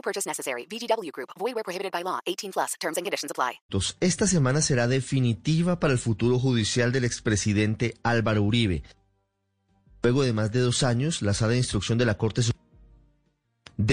No purchase necessary. VGW Group. Void where prohibited by law. 18 plus. Terms and conditions apply. Esta semana será definitiva para el futuro judicial del expresidente Álvaro Uribe. Luego de más de dos años, la sala de instrucción de la Corte Suprema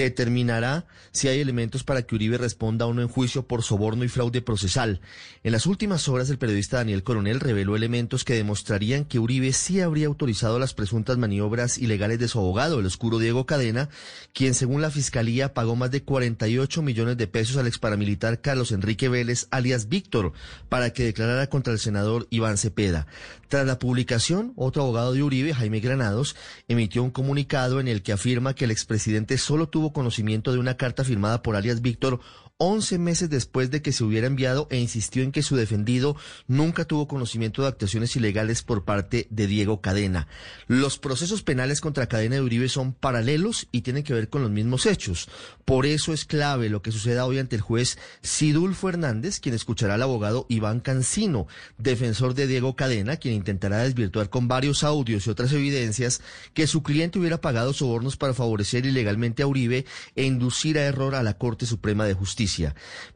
determinará si hay elementos para que Uribe responda a uno en juicio por soborno y fraude procesal. En las últimas horas, el periodista Daniel Coronel reveló elementos que demostrarían que Uribe sí habría autorizado las presuntas maniobras ilegales de su abogado, el oscuro Diego Cadena, quien según la Fiscalía pagó más de 48 millones de pesos al exparamilitar Carlos Enrique Vélez, alias Víctor, para que declarara contra el senador Iván Cepeda. Tras la publicación, otro abogado de Uribe, Jaime Granados, emitió un comunicado en el que afirma que el expresidente solo tuvo conocimiento de una carta firmada por alias Víctor 11 meses después de que se hubiera enviado e insistió en que su defendido nunca tuvo conocimiento de actuaciones ilegales por parte de Diego Cadena. Los procesos penales contra Cadena de Uribe son paralelos y tienen que ver con los mismos hechos. Por eso es clave lo que suceda hoy ante el juez Sidulfo Hernández, quien escuchará al abogado Iván Cancino, defensor de Diego Cadena, quien intentará desvirtuar con varios audios y otras evidencias que su cliente hubiera pagado sobornos para favorecer ilegalmente a Uribe e inducir a error a la Corte Suprema de Justicia.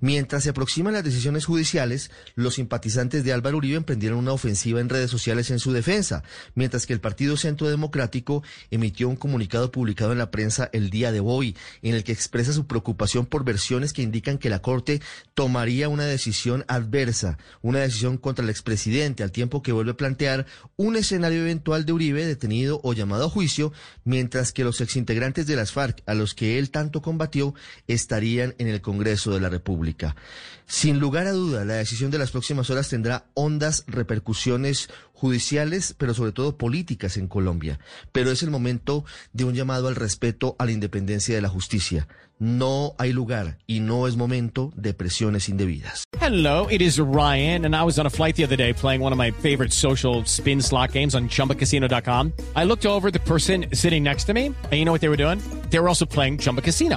Mientras se aproximan las decisiones judiciales, los simpatizantes de Álvaro Uribe emprendieron una ofensiva en redes sociales en su defensa, mientras que el Partido Centro Democrático emitió un comunicado publicado en la prensa el día de hoy, en el que expresa su preocupación por versiones que indican que la Corte tomaría una decisión adversa, una decisión contra el expresidente, al tiempo que vuelve a plantear un escenario eventual de Uribe detenido o llamado a juicio, mientras que los exintegrantes de las FARC, a los que él tanto combatió, estarían en el Congreso de la República. Sin lugar a duda, la decisión de las próximas horas tendrá hondas repercusiones judiciales, pero sobre todo políticas en Colombia. Pero es el momento de un llamado al respeto a la independencia de la justicia. No hay lugar y no es momento de presiones indebidas. Hello, it is Ryan, and I was on a flight the other day playing one of my favorite social spin slot games on chumbacasino.com. I looked over the person sitting next to me, and you know what they were doing? They were also playing Chumba Casino.